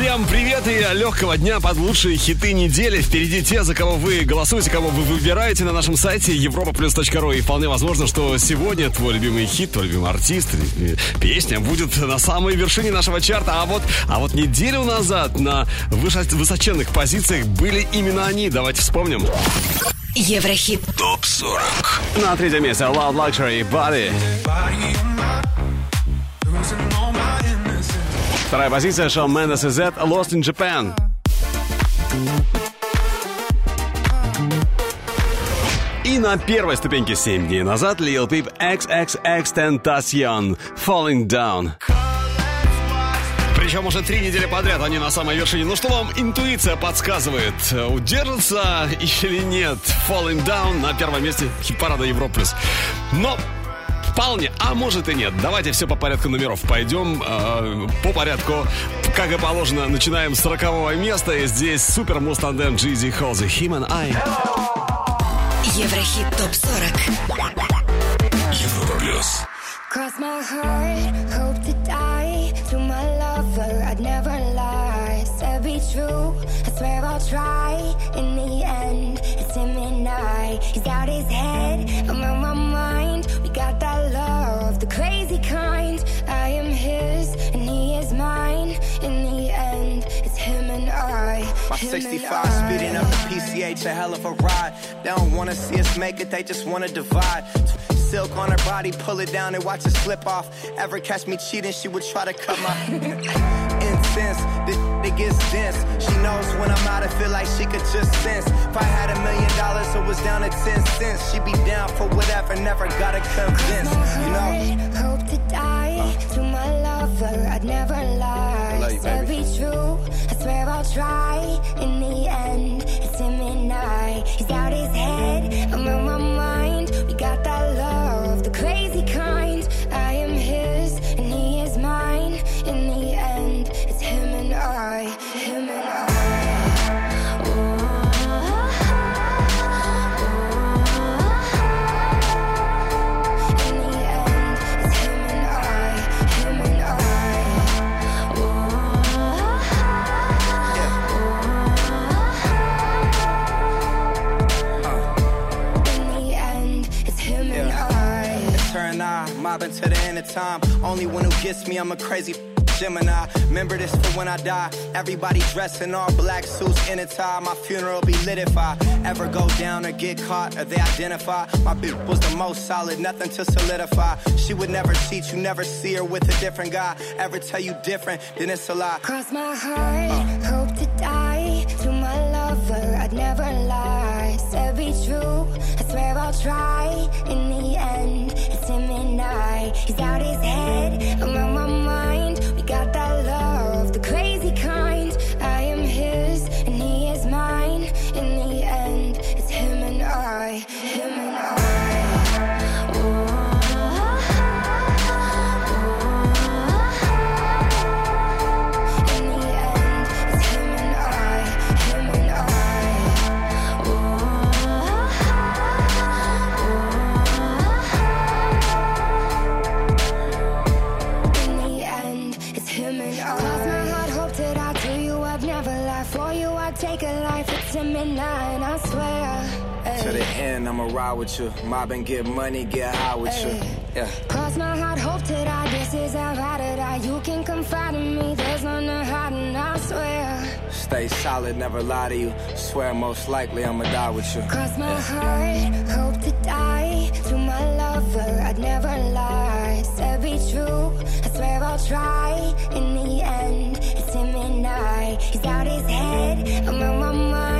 Всем привет и легкого дня под лучшие хиты недели. Впереди те, за кого вы голосуете, кого вы выбираете на нашем сайте europaplus.ru. И вполне возможно, что сегодня твой любимый хит, твой любимый артист, и песня будет на самой вершине нашего чарта. А вот, а вот неделю назад на высоченных позициях были именно они. Давайте вспомним. Еврохит. ТОП-40 На третьем месте Loud Luxury Body. Вторая позиция Шон Мендес и Z Lost in Japan. И на первой ступеньке 7 дней назад Lil Peep XXX Tentacion Falling Down. Причем уже три недели подряд они на самой вершине. Ну что вам интуиция подсказывает? Удержится или нет? Falling Down на первом месте хит-парада Европлюс. Но Вполне, а может и нет. Давайте все по порядку номеров пойдем. э, по порядку, как и положено, начинаем с 40 места. И здесь супер мустандем Джизи Холзи Him and I. Еврохит ТОП-40. Cross my heart, hope to die. To my I'd never lie. Said be true, I swear I'll try. In the end, it's him and I. He's out his head, I'm on my mind. We got that love, the crazy kind. I am his, and he is mine. In the end, it's him and I. My 65 speeding up the PCH, a hell of a ride. They don't wanna see us make it, they just wanna divide. Silk on her body, pull it down and watch it slip off. Ever catch me cheating, she would try to cut my incense. This it gets dense. She knows when I'm out, I feel like she could just sense. If I had a million dollars, it was down to 10 cents. She'd be down for whatever, never gotta convince. You know? heart, hope to die to my lover. I'd never lie. Love you, Said baby. be true. I swear I'll try. In the end, it's him and I. He's out his head. I'm on my mind. Mobbing to the end of time. Only one who gets me, I'm a crazy Gemini. Remember this for when I die. Everybody dressed in all black suits in a tie. My funeral be lit if I ever go down or get caught or they identify. My bitch was the most solid, nothing to solidify. She would never cheat, you never see her with a different guy. Ever tell you different, then it's a lie. Cross my heart, hope to die. To my lover, I'd never lie. Said be true, I swear I'll try. In the end, He's out his head, on my mind. I'ma ride with you. Mob and get money, get high with you. Yeah. Cross my heart, hope to die. This is how I to die. You can confide in me. There's none to hide, and I swear. Stay solid, never lie to you. Swear most likely I'ma die with you. Cross my heart, hope to die. To my lover, I'd never lie. Said be true, I swear I'll try. In the end, it's him and I. He's out his head, I'm on my mind.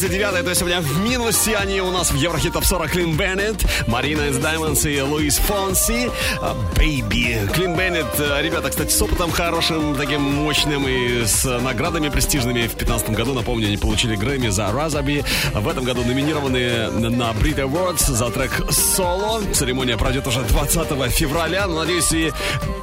39 то есть сегодня в минусе они у нас в Еврохит Топ 40 Clean Bandit, Marina and the Diamonds и Луис Фонси. А, Baby. Clean Bandit, э, ребята, кстати, с опытом хорошим, таким мощным и с наградами престижными. В 15 году, напомню, они получили Грэмми за Rather Be. В этом году номинированы на Brit Awards за трек «Solo». Церемония пройдет уже 20 февраля. Надеюсь, и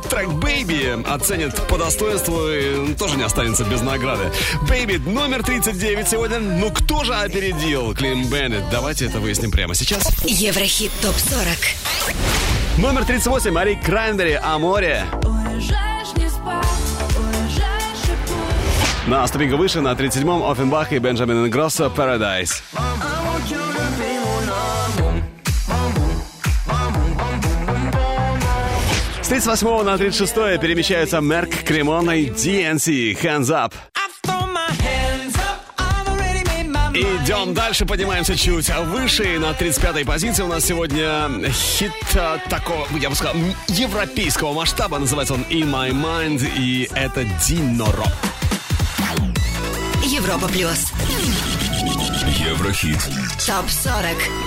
трек «Baby» оценят по достоинству и тоже не останется без награды. «Бэйби» номер 39 сегодня. Ну, кто же опередил Клин Беннет? Давайте это выясним прямо сейчас. Еврохит ТОП-40. Номер 38. Мари Крайнбери «О море». На ступеньку выше, на 37-м, Оффенбах и Бенджамин Ингроссо «Paradise». 38 на 36 перемещаются Мерк, Кремон и DNC. Hands up. Идем дальше, поднимаемся чуть выше. На 35-й позиции у нас сегодня хит э, такого, я бы сказал, европейского масштаба. Называется он In My Mind, и это Диноро. Европа плюс. Еврохит. Топ 40.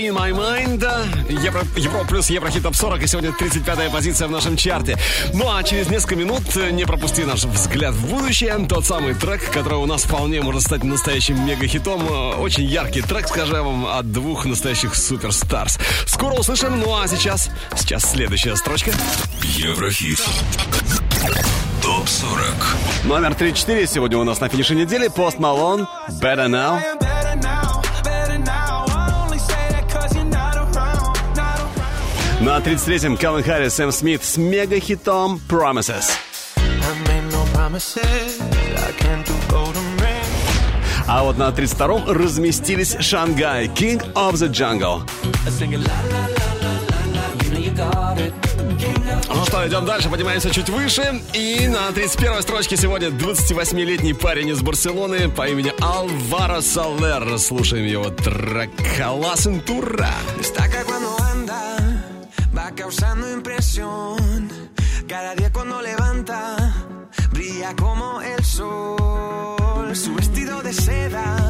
In My Mind. Евро, Евро плюс Еврохит Топ 40. И сегодня 35-я позиция в нашем чарте. Ну а через несколько минут не пропусти наш взгляд в будущее. Тот самый трек, который у нас вполне может стать настоящим мегахитом. Очень яркий трек, скажем вам, от двух настоящих суперстарс. Скоро услышим. Ну а сейчас, сейчас следующая строчка. Еврохит. Топ 40. Номер 34 сегодня у нас на финише недели. Пост Малон. Better Now. На 33-м Калвин Харрис, Сэм Смит с мега-хитом Promises. А вот на 32-м разместились Шангай, King of the Jungle. Ну что, идем дальше, поднимаемся чуть выше. И на 31-й строчке сегодня 28-летний парень из Барселоны по имени Алваро Салер. Слушаем его трек. Destaca cuando anda, causando impresión. Cada día cuando levanta, brilla como el sol. Su vestido de seda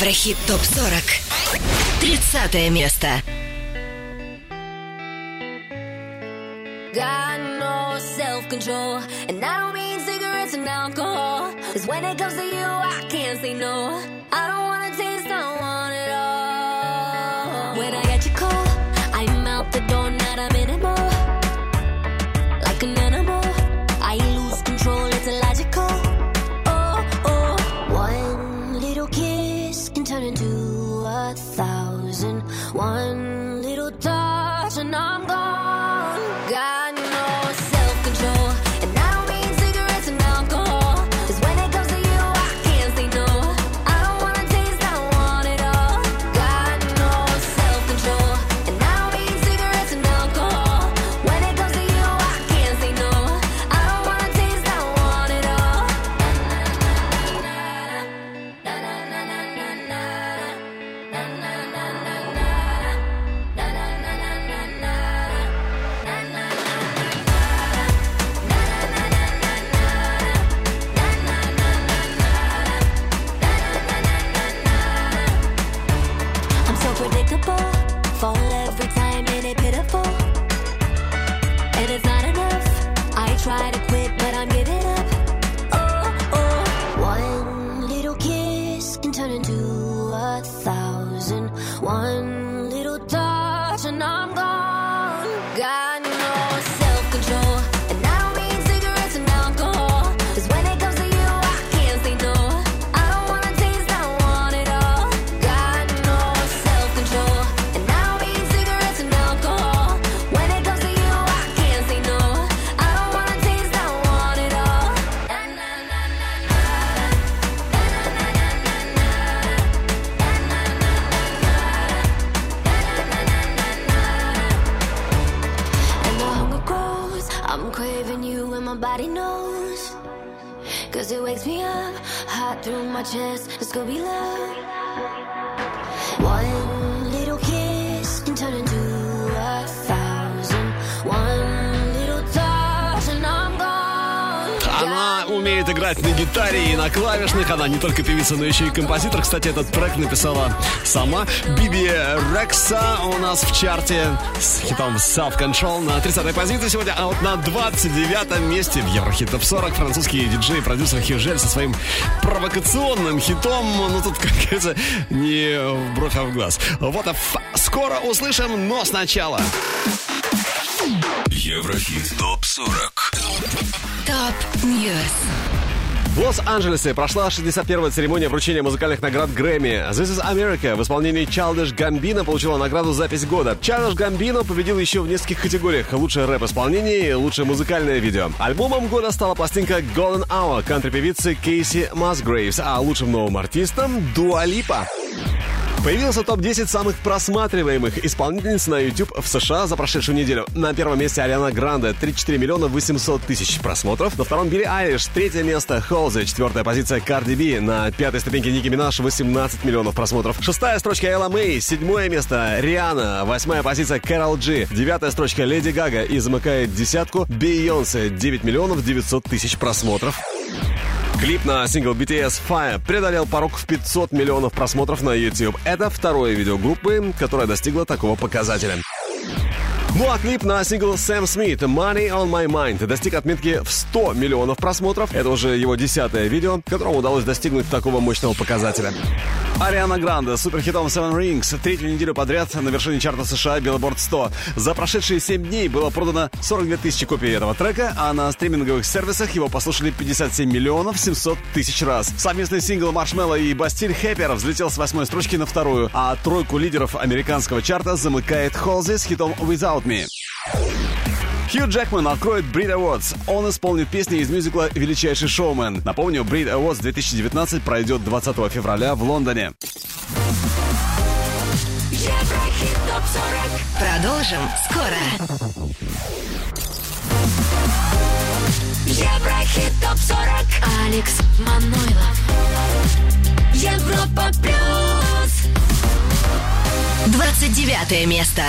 Еврохит ТОП-40. 30 место. Got no self-control And I don't mean cigarettes and alcohol Cause when it comes to you, I can't say no One на клавишных. Она не только певица, но еще и композитор. Кстати, этот трек написала сама Биби Рекса у нас в чарте с хитом Self Control на 30-й позиции сегодня. А вот на 29-м месте в Еврохит Топ 40 французский диджей и продюсер Хижель со своим провокационным хитом. Ну, тут, как говорится, не в бровь, а в глаз. Вот, а скоро услышим, но сначала... Еврохит ТОП-40 Top News. В Лос-Анджелесе прошла 61-я церемония вручения музыкальных наград Грэмми. This is America в исполнении Childish Gambino получила награду «Запись года». Childish Gambino победил еще в нескольких категориях. Лучшее рэп-исполнение и лучшее музыкальное видео. Альбомом года стала пластинка Golden Hour кантри-певицы Кейси Масгрейвс, а лучшим новым артистом — Дуа Липа. Появился топ-10 самых просматриваемых исполнительниц на YouTube в США за прошедшую неделю. На первом месте Ариана Гранде, 34 миллиона 800 тысяч просмотров. На втором Билли Айлиш, третье место Холзи, четвертая позиция Карди Би. На пятой ступеньке Ники Минаж, 18 миллионов просмотров. Шестая строчка Элла Мэй, седьмое место Риана, восьмая позиция Кэрол Джи, девятая строчка Леди Гага и замыкает десятку Бейонсе, 9 миллионов 900 тысяч просмотров. Клип на сингл BTS Fire преодолел порог в 500 миллионов просмотров на YouTube. Это второе видео группы, которое достигло такого показателя. А клип на сингл Сэм Смит «Money on My Mind» достиг отметки в 100 миллионов просмотров. Это уже его десятое видео, которому удалось достигнуть такого мощного показателя. Ариана Гранде с суперхитом Seven Rings третью неделю подряд на вершине чарта США Billboard 100. За прошедшие 7 дней было продано 42 тысячи копий этого трека, а на стриминговых сервисах его послушали 57 миллионов 700 тысяч раз. Совместный сингл Маршмелло и Бастиль Хэппер взлетел с восьмой строчки на вторую, а тройку лидеров американского чарта замыкает Холзи с хитом Without Me. Хью Джекман откроет Brit Awards. Он исполнит песни из мюзикла «Величайший шоумен». Напомню, Brit Awards 2019 пройдет 20 февраля в Лондоне. Еврохит ТОП 40. Продолжим скоро. Еврохит ТОП 40. Алекс Манойлов. Европа плюс. 29 место.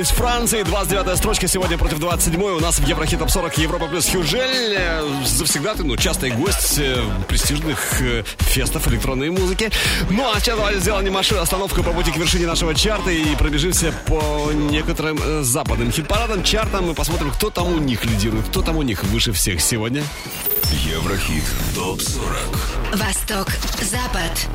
Из Франции. 29 строчка сегодня против 27 У нас в Еврохит Топ 40 Европа плюс Хьюжель. Э, Завсегда ты, ну, частый гость э, престижных э, фестов электронной музыки. Ну, а сейчас давайте сделаем небольшую остановку по пути к вершине нашего чарта и пробежимся по некоторым э, западным хит-парадам, чартам и посмотрим, кто там у них лидирует, кто там у них выше всех сегодня. Еврохит ТОП-40 Восток, Запад.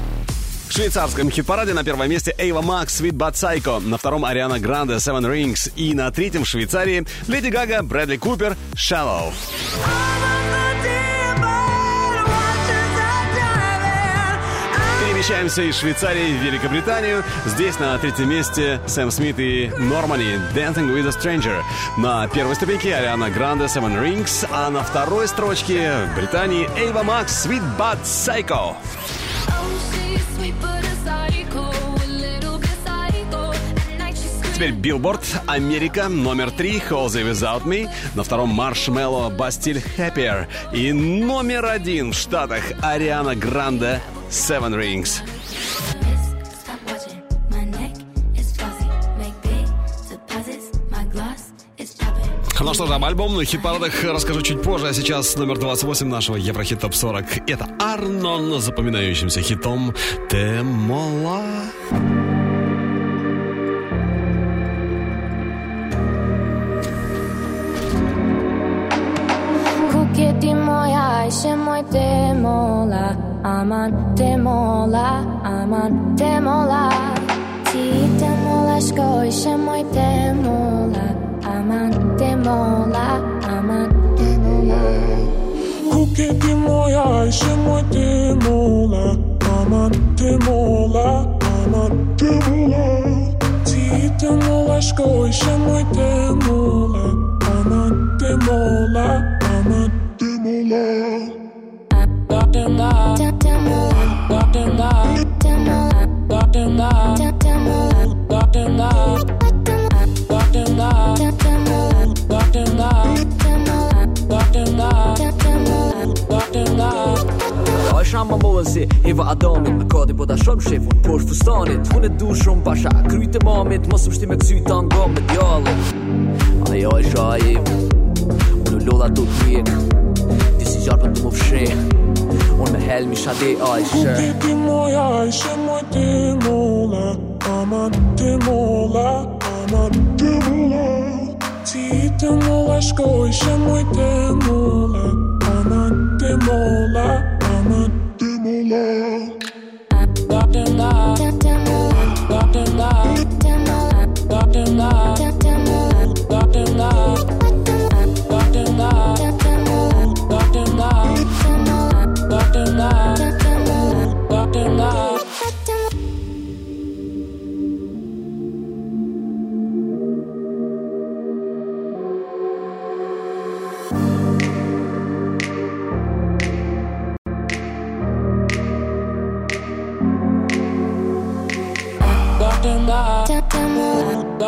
В швейцарском хит-параде на первом месте Эйва Макс, Sweet But Psycho, на втором Ариана Гранде, Seven Rings и на третьем в Швейцарии Леди Гага, Брэдли Купер, Shallow. Перемещаемся из Швейцарии в Великобританию. Здесь на третьем месте Сэм Смит и Нормани Dancing with a Stranger. На первой ступеньке Ариана Гранде Seven Rings, а на второй строчке в Британии Эйва Макс Sweet But Psycho. Теперь Билборд, Америка, номер три, Halsey, Without Me. На втором Marshmello, Bastille Happier. И номер один в Штатах Ариана Гранде, Seven Rings. Ну что же, об альбомных хит-парадах расскажу чуть позже, а сейчас номер 28 нашего Еврохит Топ 40. Это Арнон с запоминающимся хитом Темола. Kuketi moi demola, aman demola, aman demola. Ti demolas koishe moi demola, aman demola, aman demola. Kuketi moi aishe moi demola, aman demola, aman demola. Ti demolas koishe moi demola, aman demola. shama më si Eva Adamin A kati po ta shom shefun Po është fustanit. Unë e du shumë pasha Kryt e mamit Mos më shti me kësy të nga me djallit Ajo e shajim Unë lodha të t'jek zjarë për të më fshe Unë me helmi shade ajshë Unë piti moj ajshë, moj ti mola Ama ti mola, ama ti mola Ti të mola shkojshë, moj ti mola Ama ti mola, ama ti mola Da da da, da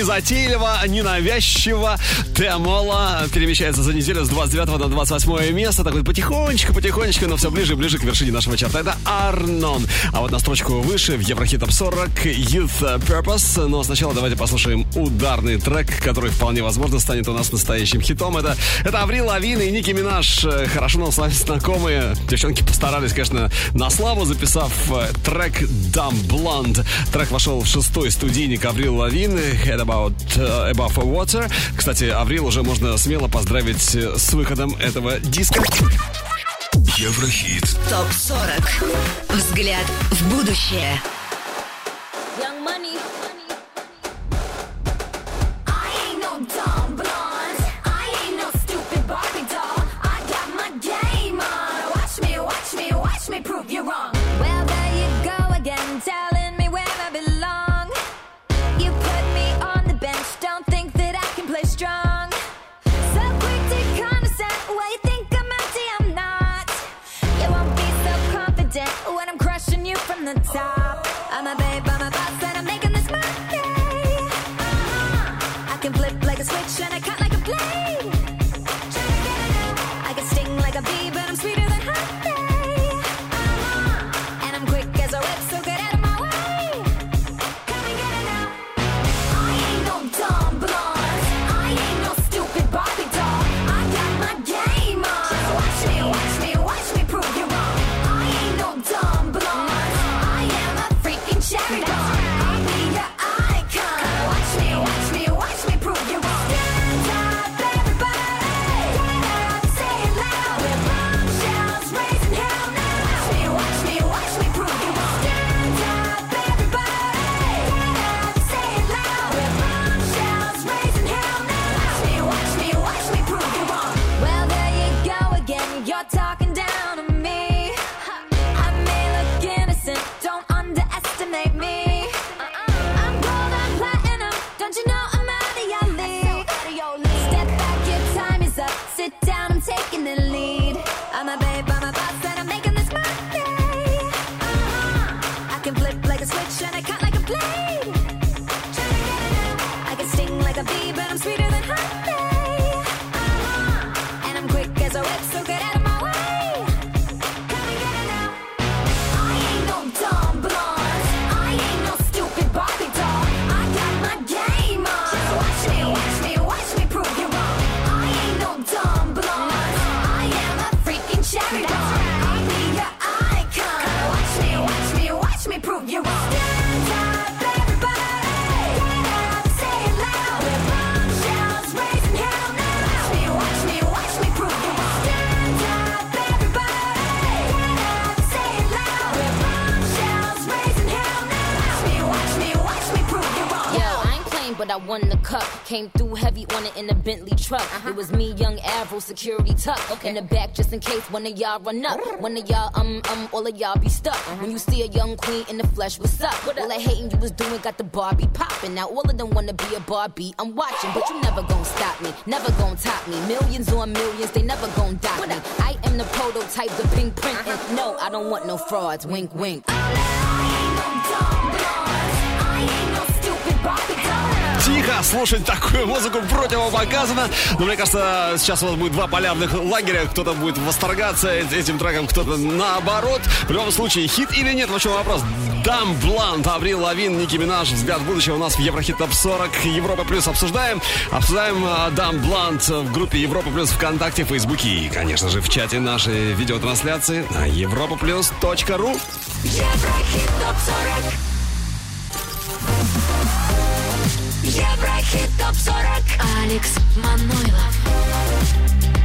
незатейливо, ненавязчиво Темола перемещается за неделю с 29 на 28 место. Так вот потихонечку, потихонечку, но все ближе и ближе к вершине нашего чарта. Это Арнон. А вот на строчку выше в Еврохит Топ 40 Youth Purpose. Но сначала давайте послушаем ударный трек, который вполне возможно станет у нас настоящим хитом. Это, это Аврил Лавин и Ники Минаж. Хорошо нам с вами знакомые. Девчонки постарались, конечно, на славу, записав э, трек Dumb Blonde. Трек вошел в шестой студийник Аврил Лавин Head About uh, Above Water. Кстати, Аврил уже можно смело поздравить э, с выходом этого диска. Еврохит. Топ-40. Взгляд в будущее. In a Bentley truck. It was me, young Avril, security tuck. In the back, just in case one of y'all run up. One of y'all, um, um, all of y'all be stuck. When you see a young queen in the flesh, what's up? What All that hating you was doing got the Barbie popping. Now all of them wanna be a Barbie. I'm watching, but you never gon' stop me. Never gon' top me. Millions on millions, they never gon' dock me. I am the prototype, the pink print. And no, I don't want no frauds. Wink, wink. Тихо слушать такую музыку противопоказано. Но мне кажется, сейчас у вас будет два полярных лагеря. Кто-то будет восторгаться этим треком, кто-то наоборот. В любом случае, хит или нет, в чем вопрос. Дам Блант, Аврил Лавин, Ники Минаж. Взгляд в будущее у нас в Еврохит Топ 40. Европа Плюс обсуждаем. Обсуждаем а, Дам Блант в группе Европа Плюс ВКонтакте, Фейсбуке и, конечно же, в чате нашей видеотрансляции на europaplus.ru. Еврохит топ 40. Еврохит топ 40. Алекс Манойлов.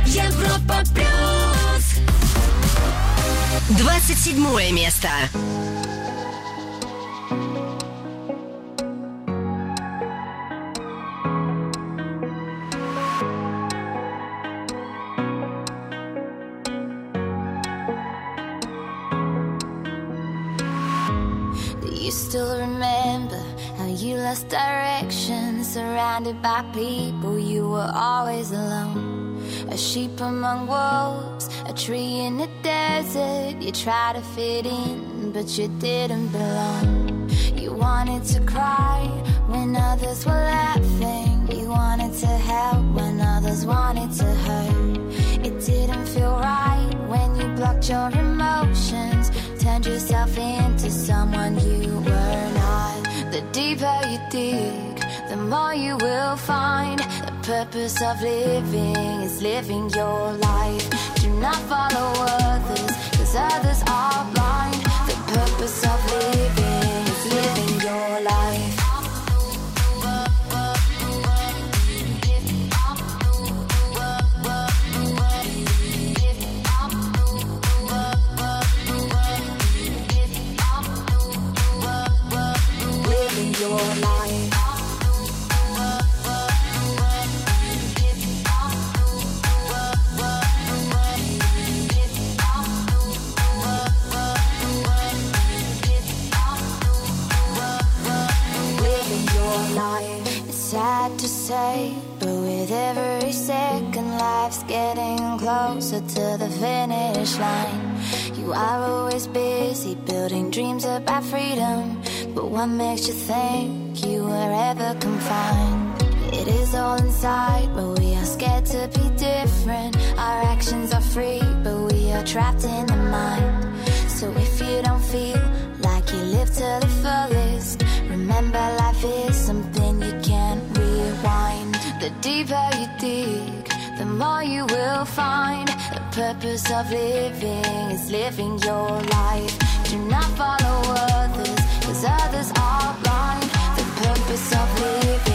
Европа плюс. 27 место. Do you still remember how you lost direction? surrounded by people, you were always alone. A sheep among wolves, a tree in the desert. You tried to fit in, but you didn't belong. You wanted to cry when others were laughing. You wanted to help when others wanted to hurt. It didn't feel right when you blocked your emotions, turned yourself into someone you were not. The deeper you dig, the more you will find. The purpose of living is living your life. Do not follow others, cause others are blind. The purpose of living is living your life. Sad to say, but with every second, life's getting closer to the finish line. You are always busy building dreams about freedom, but what makes you think you were ever confined? It is all inside, but we are scared to be different. Our actions are free, but we are trapped in the mind. So if you don't feel like you live to the fullest, remember life is something The deeper you dig, the more you will find. The purpose of living is living your life. Do not follow others, cause others are blind. The purpose of living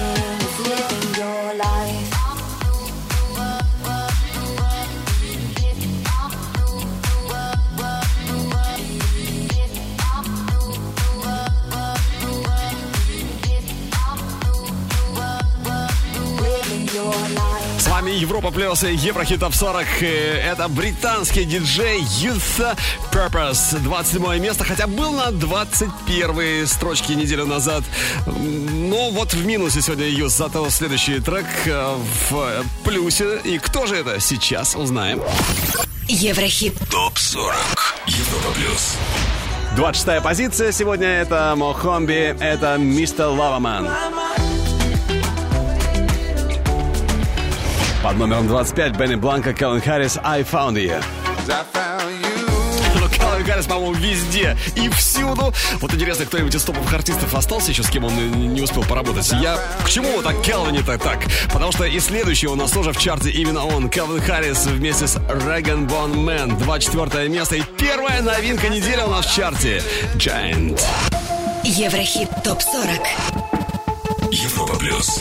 Европа Плюс и Еврохит Топ 40. Э, Это британский диджей Youth Purpose. 27 место, хотя был на 21 строчке неделю назад. Но вот в минусе сегодня Youth. Зато следующий трек э, в плюсе. И кто же это? Сейчас узнаем. Еврохит. ТОП 40. Европа плюс. 26 позиция сегодня это Мохомби, это Мистер Лаваман. Под номером 25 Бенни Бланко, Келвин Харрис, I Found You. Ну, Келвин Харрис, по-моему, везде и всюду. Вот интересно, кто-нибудь из топовых артистов остался еще, с кем он не успел поработать? Я к чему вот так Келвине-то так? Потому что и следующий у нас тоже в чарте именно он. Келвин Харрис вместе с Rag'n'Bone Man. 24 место и первая новинка недели у нас в чарте. Giant. Еврохит топ 40. Европа плюс.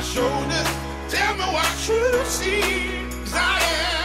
My shoulders. Tell me what you see. 'Cause I am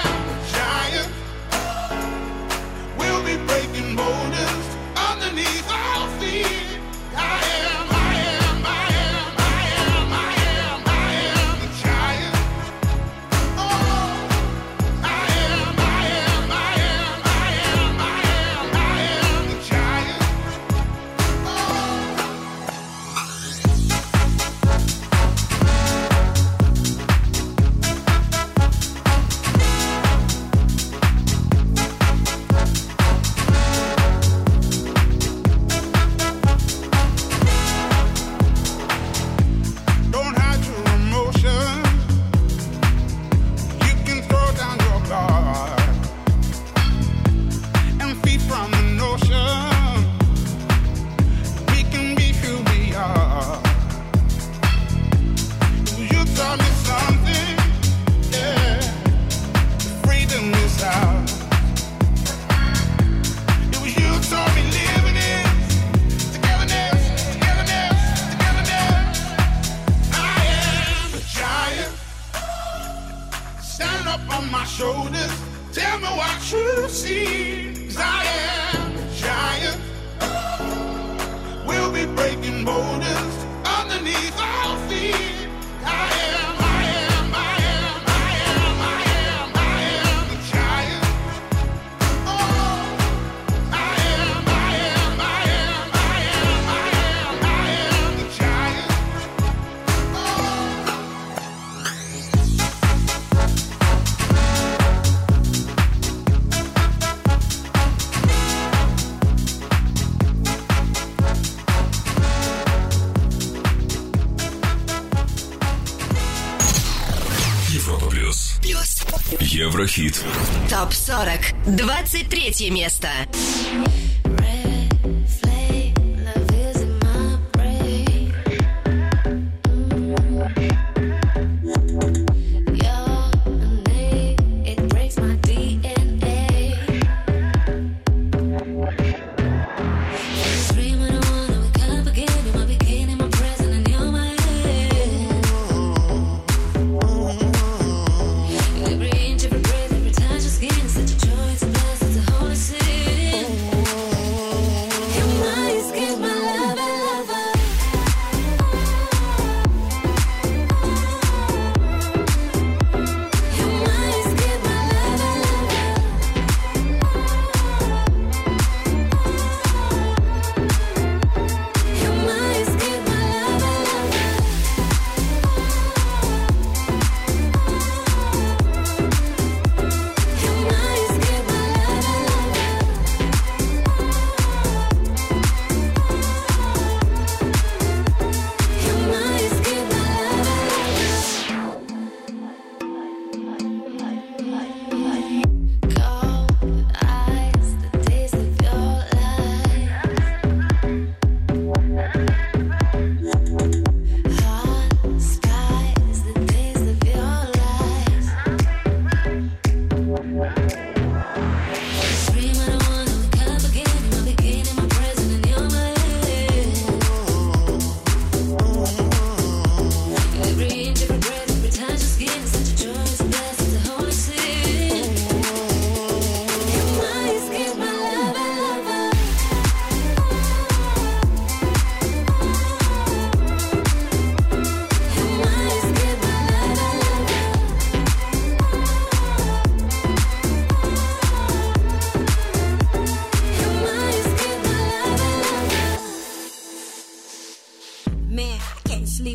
Еврохит. ТОП 40. 23 место.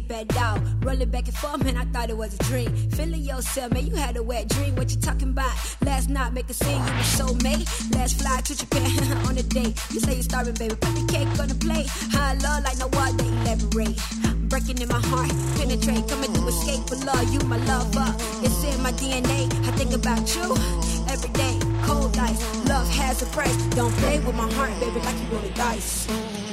I all. Rolling back and forth, man, I thought it was a dream. Feeling yourself, man, you had a wet dream. What you talking about? Last night, make a scene, you were so Let's fly to Japan on a date. You say you're starving, baby, put the cake on the plate. High love like no water, elaborate. Breaking in my heart, penetrate, coming to escape for love. You my lover, it's in my DNA. I think about you every day. Cold ice, love has a price. Don't play with my heart, baby, like you roll the dice.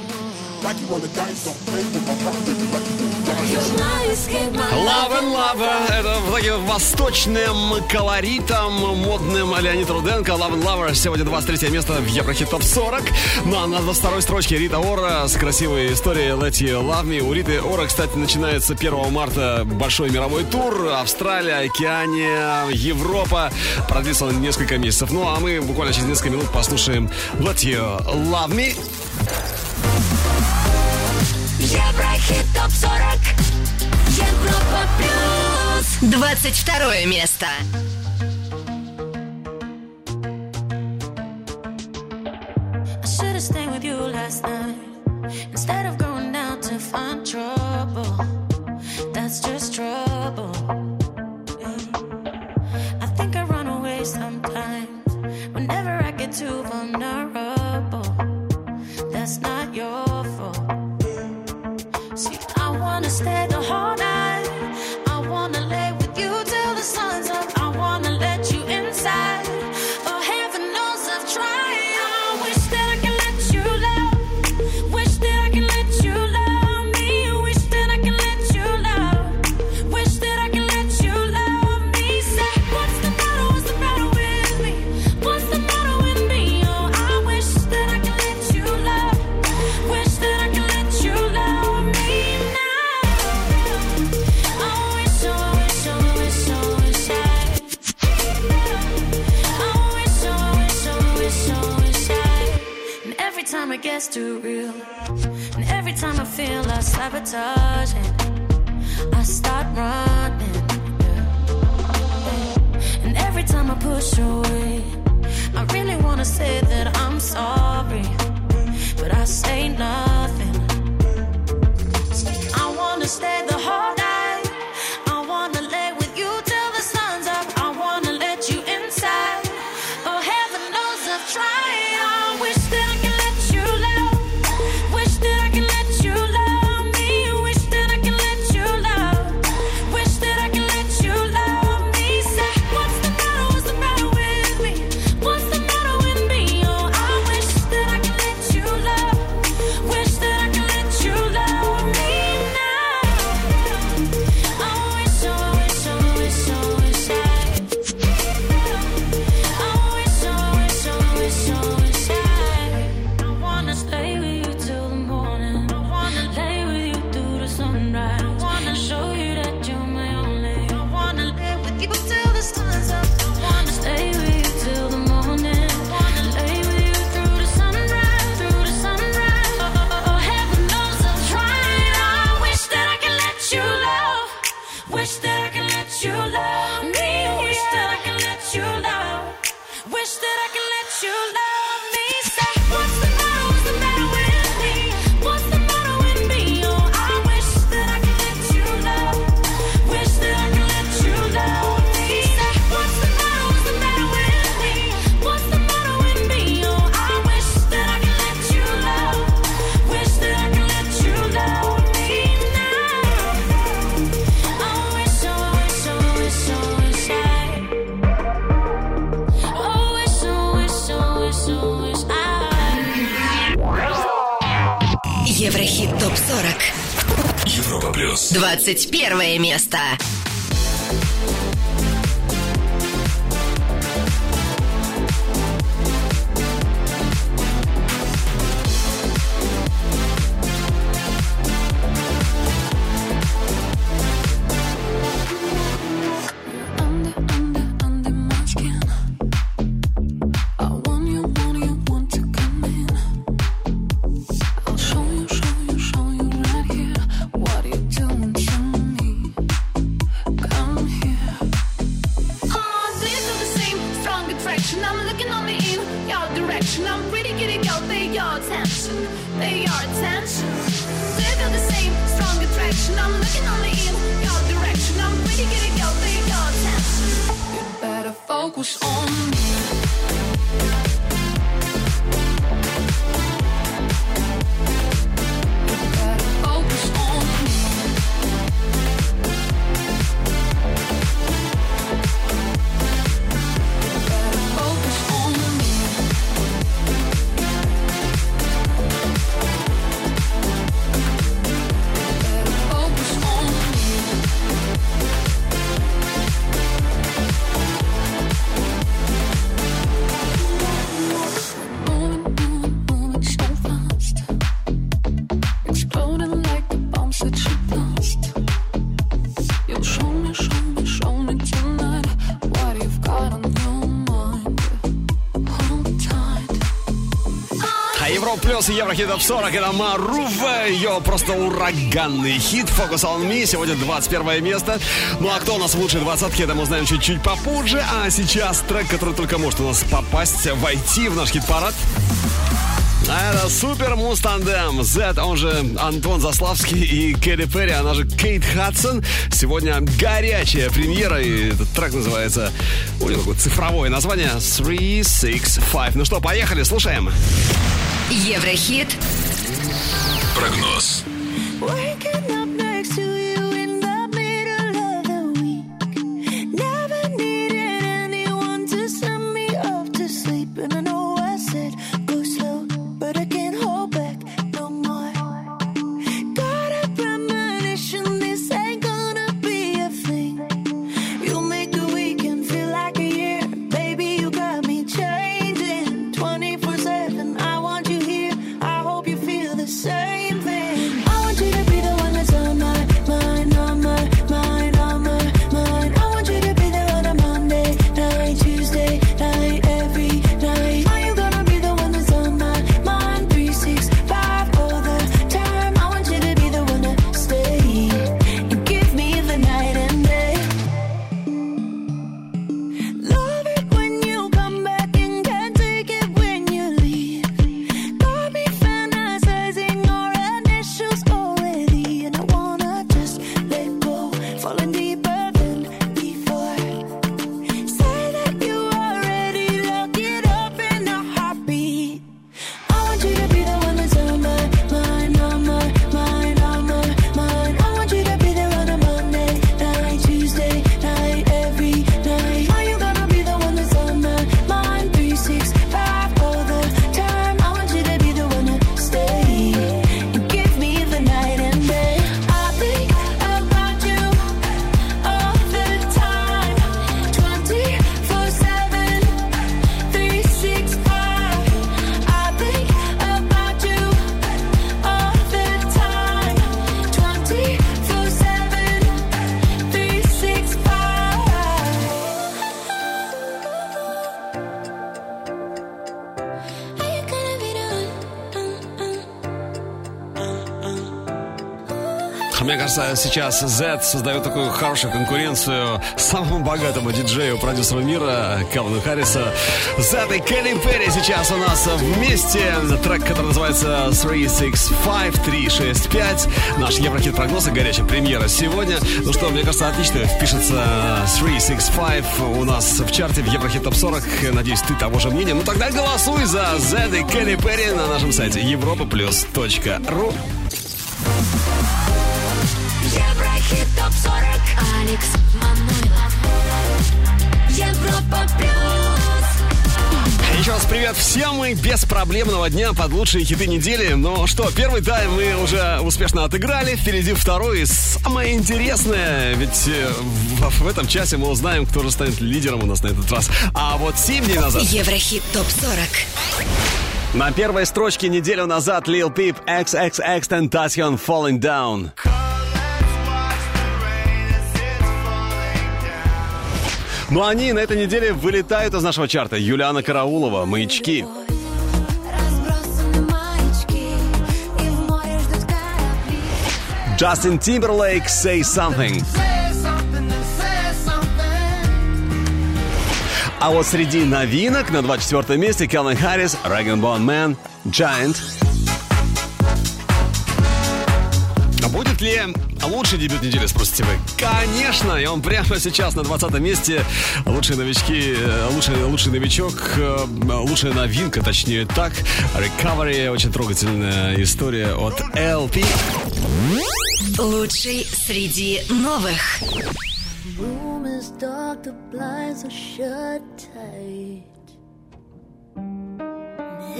Love and Love. Это таким восточным колоритом, модным Леонид Руденко. Love and Lover. Сегодня 23 место в Еврохит ТОП 40. Ну а на второй строчке Рита Ора с красивой историей Let You Love Me. У Риты Ора, кстати, начинается 1 марта большой мировой тур. Австралия, Океания, Европа. Продлится он несколько месяцев. Ну а мы буквально через несколько минут послушаем Let You Love Me. Еврохит ТОП 40. Европа плюс. 22 место. I should have stayed with you last night instead of going gets too real, and every time I feel like sabotaging, I start running. And every time I push away, I really wanna say that I'm sorry, but I say nothing. место. вернулся Еврохитов 40. Это Маруфа. Ее просто ураганный хит. Фокус on me. Сегодня 21 место. Ну а кто у нас в лучшей двадцатке, это мы узнаем чуть-чуть попозже. А сейчас трек, который только может у нас попасть, войти в наш хит-парад. А это Супер Мустандем. Z, он же Антон Заславский и Кэрри Перри, она же Кейт Хадсон. Сегодня горячая премьера, и этот трек называется... У него такое цифровое название 365. Ну что, поехали, слушаем. Слушаем. Еврохит. Прогноз. Wake сейчас Z создает такую хорошую конкуренцию самому богатому диджею, продюсеру мира Кевину Харриса. Z и Келли Перри сейчас у нас вместе. Трек, который называется 365, 365. Наш Еврохит и горячая премьера сегодня. Ну что, мне кажется, отлично впишется 365 у нас в чарте в Еврохит Топ 40. Надеюсь, ты того же мнения. Ну тогда голосуй за Z и Келли Перри на нашем сайте европа ру. Привет всем и без проблемного дня под лучшие хиты недели. Ну что, первый тайм мы уже успешно отыграли, впереди второй. И самое интересное, ведь э, в, в этом часе мы узнаем, кто же станет лидером у нас на этот раз. А вот 7 дней назад... Еврохит ТОП-40. На первой строчке неделю назад Lil Peep XXX Tentacion Falling Down. Ну а они на этой неделе вылетают из нашего чарта. Юлиана Караулова, «Маячки». Джастин Тимберлейк, say something. А вот среди новинок на 24 месте Келвин Харрис, Рэган Бон Мэн, Giant. Будет ли лучший дебют недели, спросите вы? Конечно, и он прямо сейчас на 20 месте. Лучшие новички, э, лучший, лучший новичок, э, лучшая новинка, точнее так. Recovery, очень трогательная история от LP. Лучший среди новых.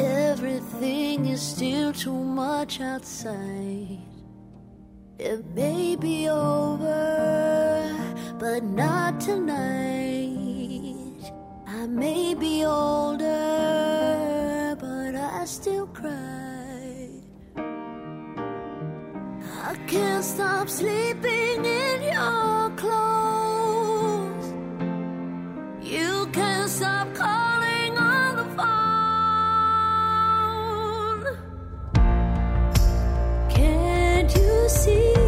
everything is still too much outside. It may be over, but not tonight. I may be older, but I still cry. I can't stop sleeping in your clothes. You can't stop calling on the phone. See?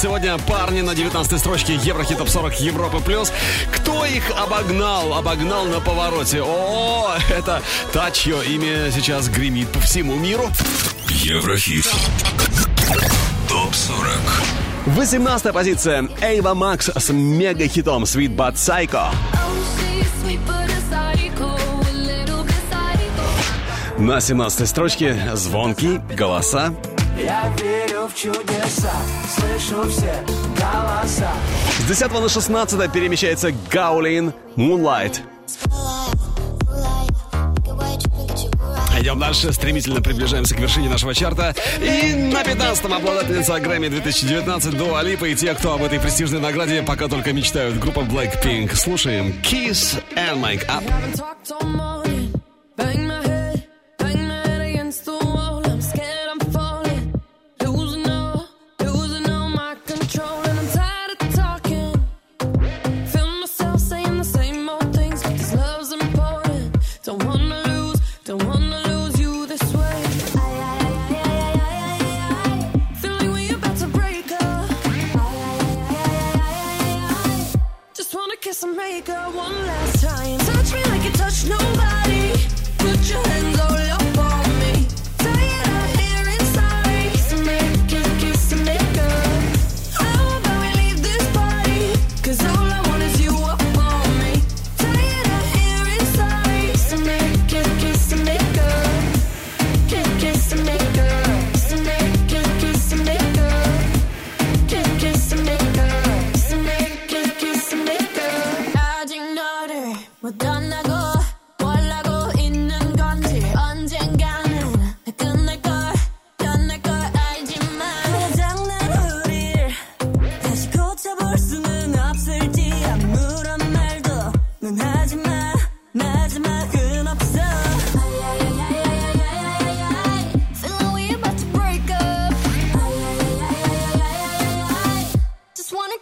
Сегодня парни на 19 строчке Еврохит Топ 40 Европы Плюс. Кто их обогнал? Обогнал на повороте. О, это Тачье. Имя сейчас гремит по всему миру. Еврохит. Топ 40. 18 позиция. Эйва Макс с мега-хитом Sweet But Psycho. На 17 строчке звонки, голоса я верю в чудеса, слышу все голоса. С 10 на 16 перемещается Гаулин Moonlight. Идем дальше, стремительно приближаемся к вершине нашего чарта. И на 15-м обладательница Грэмми 2019 Дуа Липа и те, кто об этой престижной награде пока только мечтают. Группа Blackpink. Слушаем Kiss and Make Up.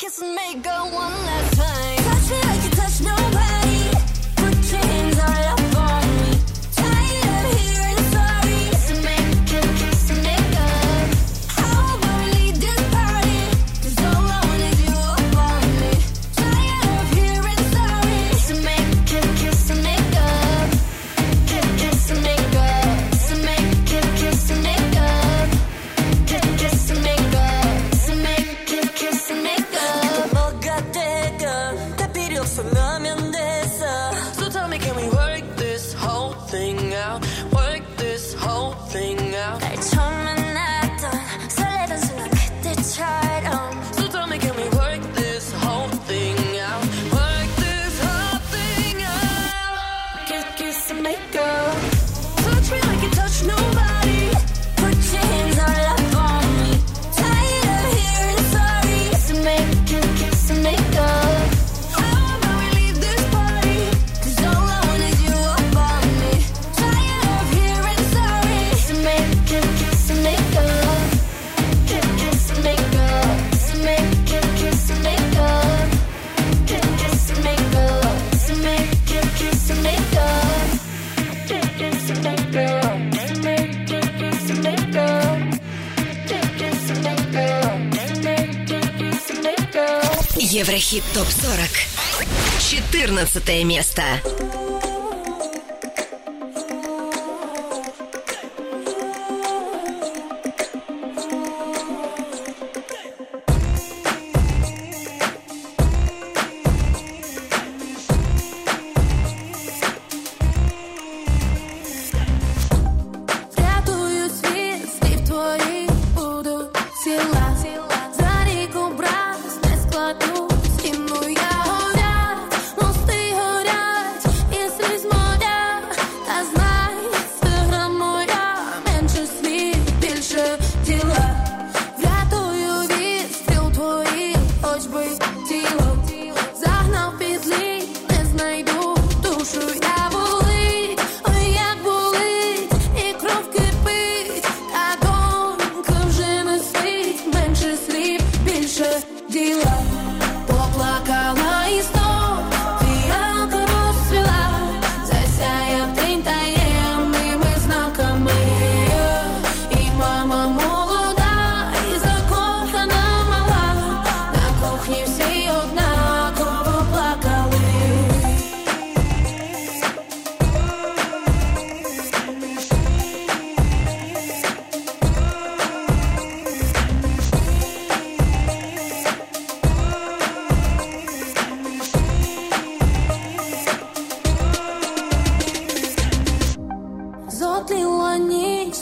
kiss and make go one last Еврохит ТОП-40. 14 место.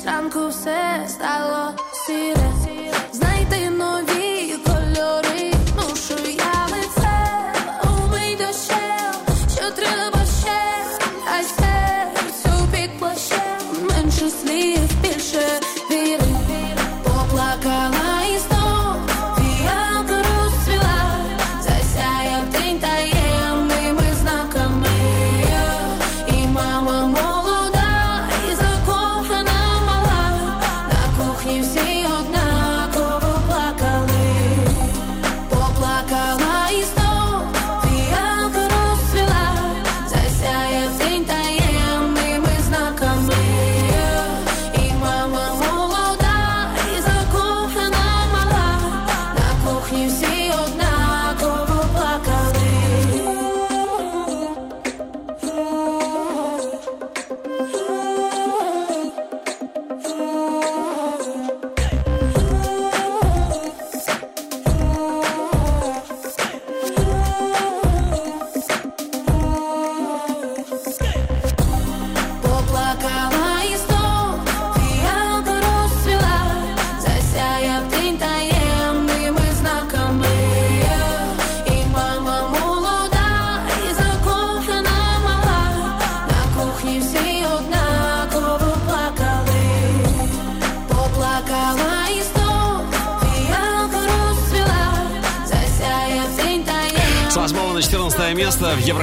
Samku se stalo si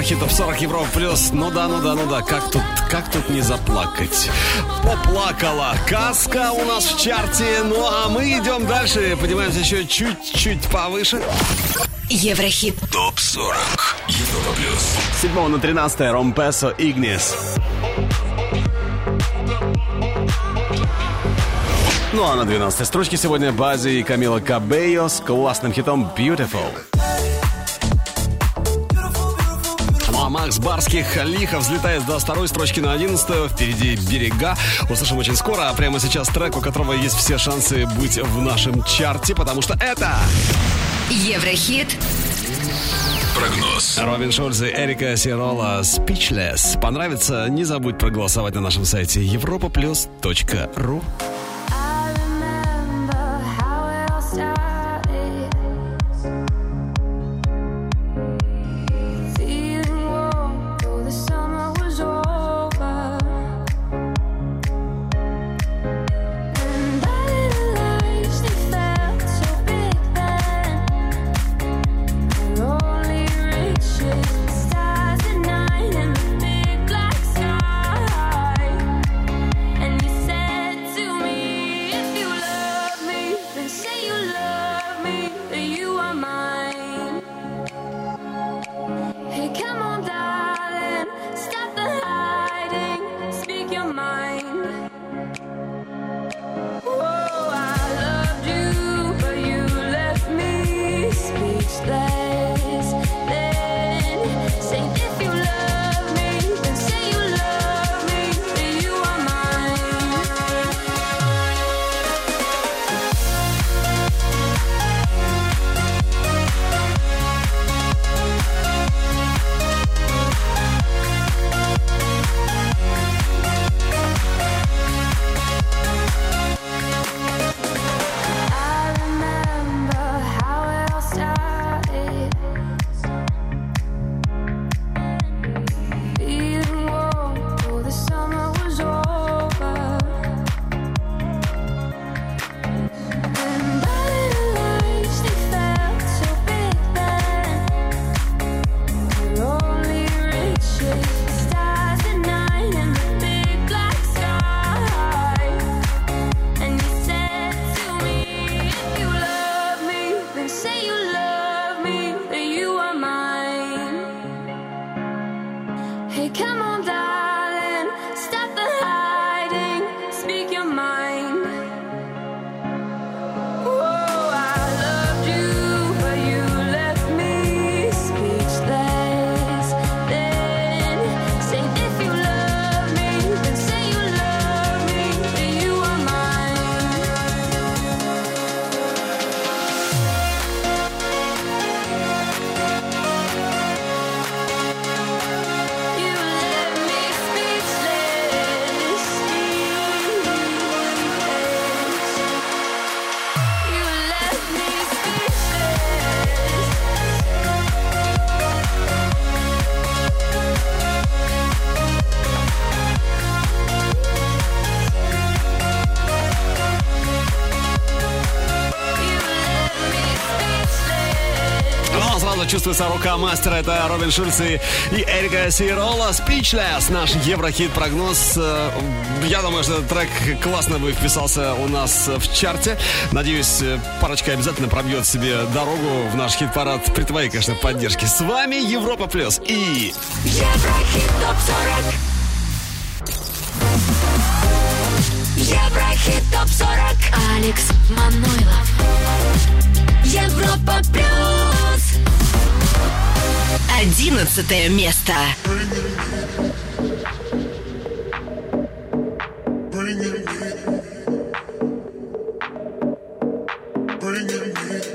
40 хитов, 40 евро плюс. Ну да, ну да, ну да. Как тут, как тут не заплакать? Поплакала каска у нас в чарте. Ну а мы идем дальше. Поднимаемся еще чуть-чуть повыше. Еврохит. Топ 40. Европа плюс. 7 на 13 Ромпесо Игнес. Ну а на 12 строчке сегодня Бази и Камила Кабейо с классным хитом Beautiful. Макс Барских лихо взлетает до второй строчки на 11 Впереди берега. Услышим очень скоро, а прямо сейчас трек, у которого есть все шансы быть в нашем чарте, потому что это... Еврохит. Прогноз. Робин Шульц и Эрика Сирола Speechless. Понравится? Не забудь проголосовать на нашем сайте europaplus.ru чувствуется рука мастера. Это Робин Шульц и, и Эрика Сирола. Speechless. Наш еврохит-прогноз. Э, я думаю, что этот трек классно бы вписался у нас в чарте. Надеюсь, э, парочка обязательно пробьет себе дорогу в наш хит-парад при твоей, конечно, поддержке. С вами Европа Плюс и... Еврохит ТОП-40 Еврохит ТОП-40 Алекс Манойлов Европа Плюс одиннадцатое место. Bring it, bring it, bring it.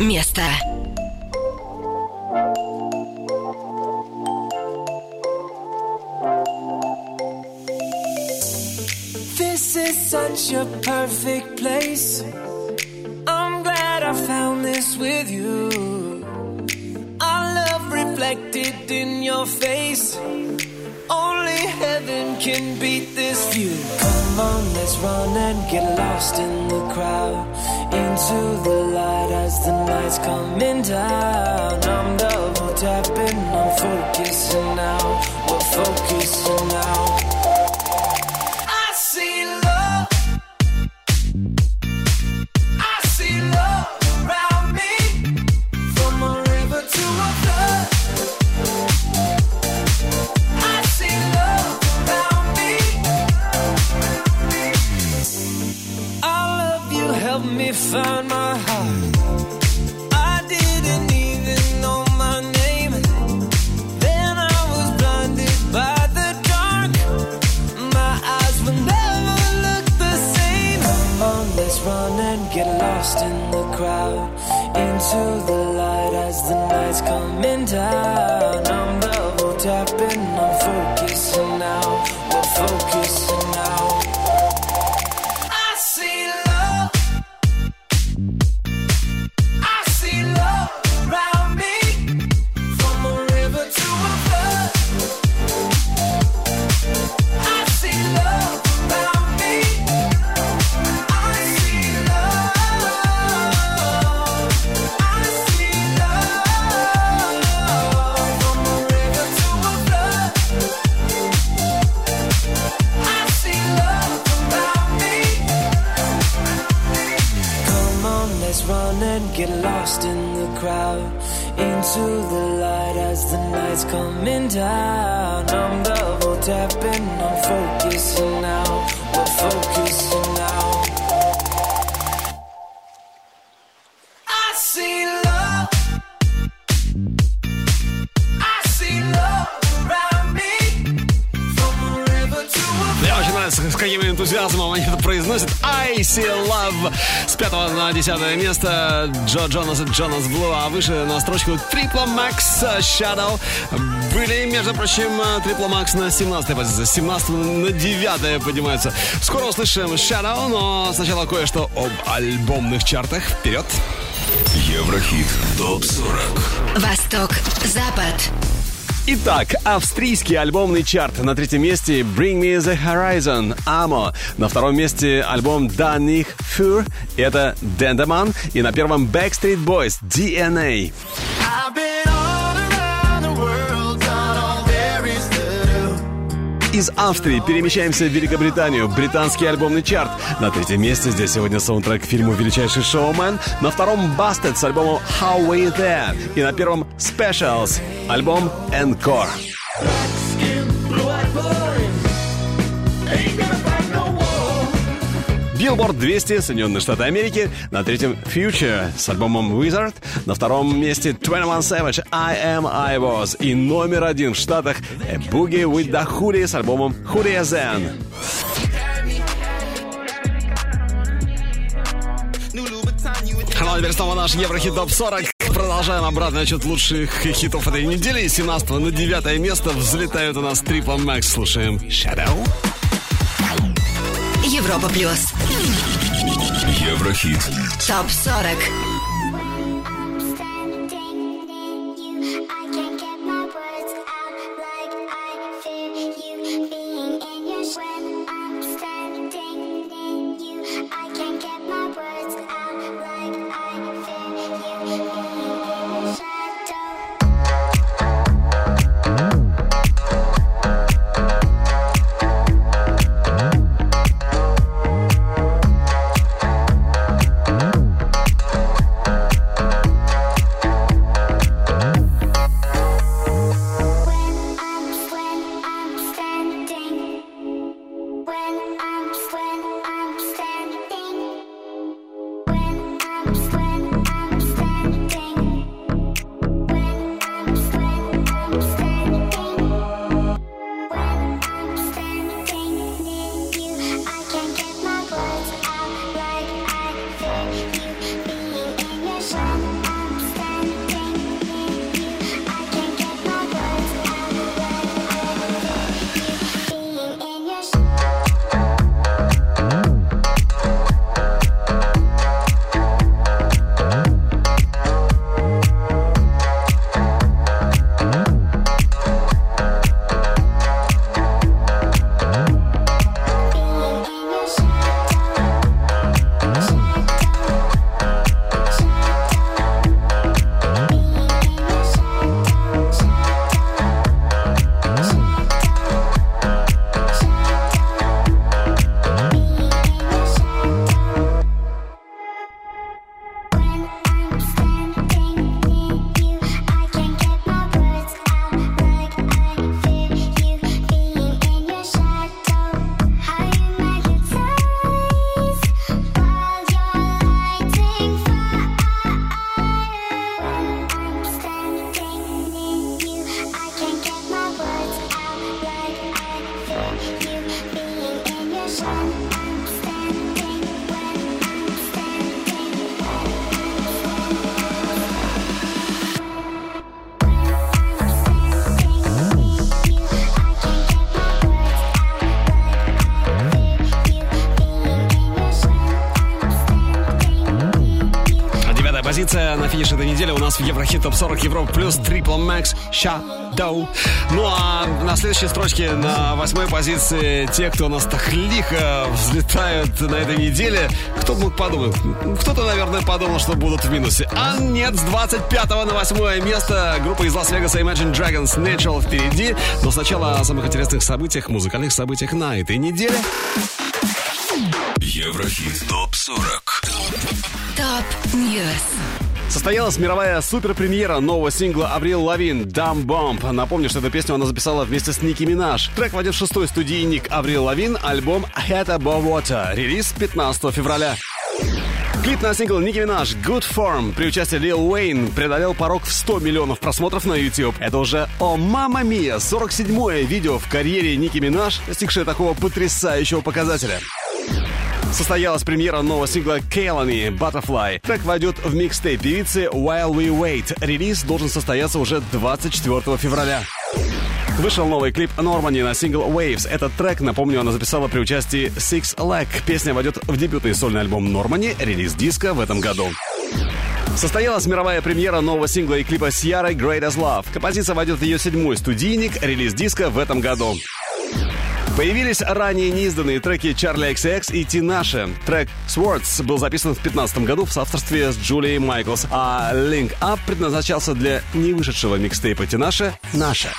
место. This is such a perfect place. I'm glad I found this with you. Our love reflected in your face. Only heaven can beat this view. Come on, let's run and get lost in the crowd. Into the light as the night's coming down. I'm double tapping, I'm focusing now. We're focusing место Джо Джонас и Джонас Блу, а выше на строчку Трипла Макс Shadow. Были, между прочим, Трипла Макс на 17 позиции. С 17 на 9 поднимаются. Скоро услышим Shadow, но сначала кое-что об альбомных чартах. Вперед! Еврохит. Топ-40. Восток. Запад. Итак, австрийский альбомный чарт. На третьем месте Bring Me The Horizon, Amo. На втором месте альбом Даних Für, это Dendeman. И на первом Backstreet Boys, DNA. I've been Из Австрии перемещаемся в Великобританию. Британский альбомный чарт. На третьем месте здесь сегодня саундтрек к фильму «Величайший шоумен». На втором Busted с альбомом How We There. И на первом Specials, альбом Encore. Billboard 200, Соединенные Штаты Америки. На третьем Future с альбомом Wizard. На втором месте 21 Savage I Am I Was. И номер один в Штатах A Boogie with the Hoodie с альбомом Hoodie Zen. Ну, а теперь снова наш Еврохит Топ 40. Продолжаем обратный отчет лучших хитов этой недели. С 17 на 9 место взлетают у нас Triple Max. Слушаем Shadow. Европа плюс. Еврохит. Топ 40. Финише этой недели у нас в Еврохит Топ 40 Европа плюс Triple Max Shadow. Ну а на следующей строчке на восьмой позиции те, кто у нас так лихо взлетают на этой неделе. Кто мог подумать? Кто-то, наверное, подумал, что будут в минусе. А нет, с 25 на 8 место группа из Лас-Вегаса Imagine Dragons Natural впереди. Но сначала о самых интересных событиях, музыкальных событиях на этой неделе. Еврохит ТОП-40 Top News. Состоялась мировая суперпремьера нового сингла Аврил Лавин «Dumb Bomb». Напомню, что эту песню она записала вместе с Ники Минаж. Трек войдет в шестой студийник Аврил Лавин, альбом «Head Above Water». Релиз 15 февраля. Клип на сингл Ники Минаж «Good Form» при участии Лил Уэйн преодолел порог в 100 миллионов просмотров на YouTube. Это уже «О, мама мия» 47-е видео в карьере Ники Минаж, достигшее такого потрясающего показателя. Состоялась премьера нового сингла Кейлани «Butterfly». Трек войдет в микстейп певицы «While We Wait». Релиз должен состояться уже 24 февраля. Вышел новый клип Нормани на сингл Waves. Этот трек, напомню, она записала при участии Six Leg. Песня войдет в дебютный сольный альбом Нормани, релиз диска в этом году. Состоялась мировая премьера нового сингла и клипа Сьярой Great as Love. Композиция войдет в ее седьмой студийник, релиз диска в этом году. Появились ранее неизданные треки Charlie XX и Тинаше. Трек Swords был записан в 2015 году в соавторстве с Джулией Майклс, а Link Up предназначался для невышедшего микстейпа Тинаше «Наша».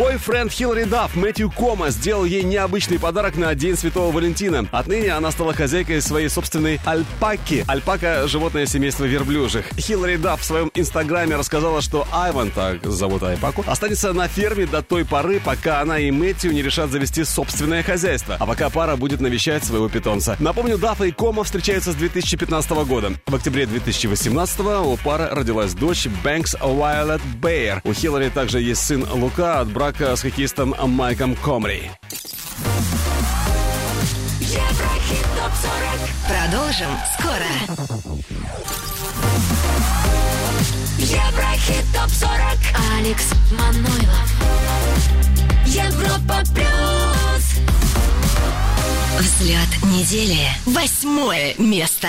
Бойфренд Хиллари Дафф Мэтью Кома сделал ей необычный подарок на День Святого Валентина. Отныне она стала хозяйкой своей собственной альпаки. Альпака – животное семейства верблюжих. Хиллари Дафф в своем инстаграме рассказала, что Айван, так зовут Альпаку, останется на ферме до той поры, пока она и Мэтью не решат завести собственное хозяйство, а пока пара будет навещать своего питомца. Напомню, Даффа и Кома встречаются с 2015 года. В октябре 2018 у пары родилась дочь Бэнкс Вайлет Бэйр. У Хиллари также есть сын Лука от брака с хоккеистом Майком Комри. Еврохит ТОП-40 Продолжим скоро. Еврохит ТОП-40 Алекс Манойлов. Европа Плюс Взлет недели. Восьмое место.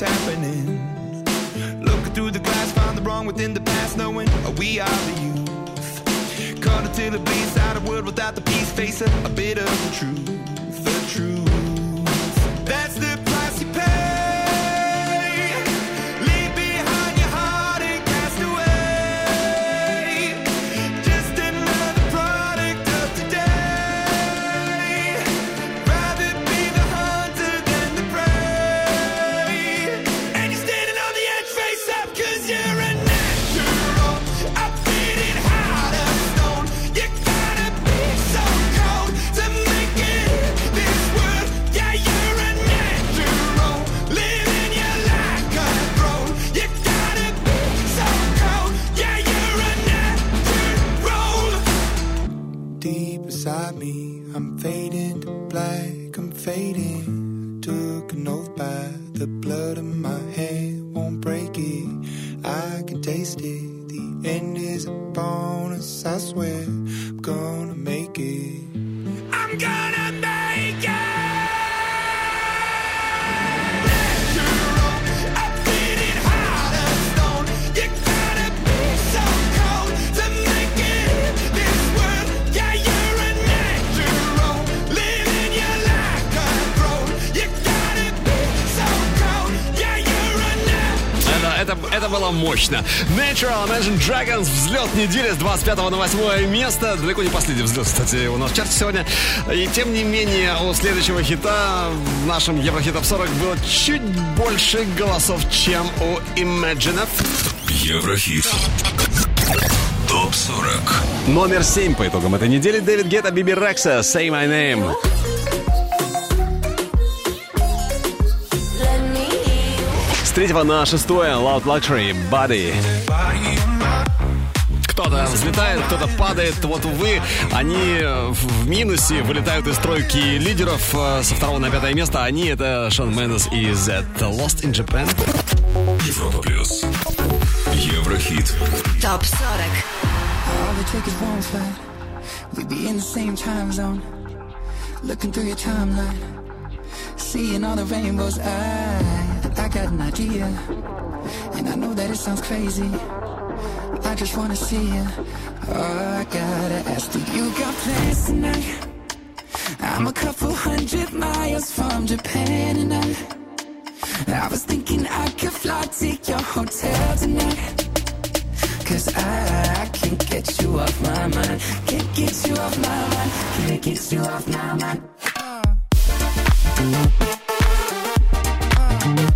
what's happening? Looking through the glass, find the wrong within the past, knowing we are the youth. Caught until it bleeds out a world without the peace, face a, a bit of the truth, the truth. That's the было мощно. Natural Imagine Dragons, взлет недели с 25 на 8 место. Далеко не последний взлет, кстати, у нас в чарте сегодня. И тем не менее, у следующего хита в нашем Еврохитов 40 было чуть больше голосов, чем у Imagine. Еврохит. Топ 40. Номер 7 по итогам этой недели Дэвид Гетта, Биби Рекса, Say My Name. Третьего на шестое Loud Luxury, Body. Кто-то взлетает, кто-то падает. Вот, увы, они в минусе вылетают из тройки лидеров э, со второго на пятое место. Они это Шон Мендес и Z Lost in Japan. Европа плюс. Еврохит. ТОП 40 All the tickets won't fly. We be in the same time zone. Looking through your timeline. Seeing all the rainbows. I, I got an idea. And I know that it sounds crazy. I just wanna see you. Oh, I gotta ask, do you got plans tonight? I'm a couple hundred miles from Japan and I, I was thinking I could fly to your hotel tonight. Cause I, I can't get you off my mind. Can't get you off my mind. Can't get you off my mind. I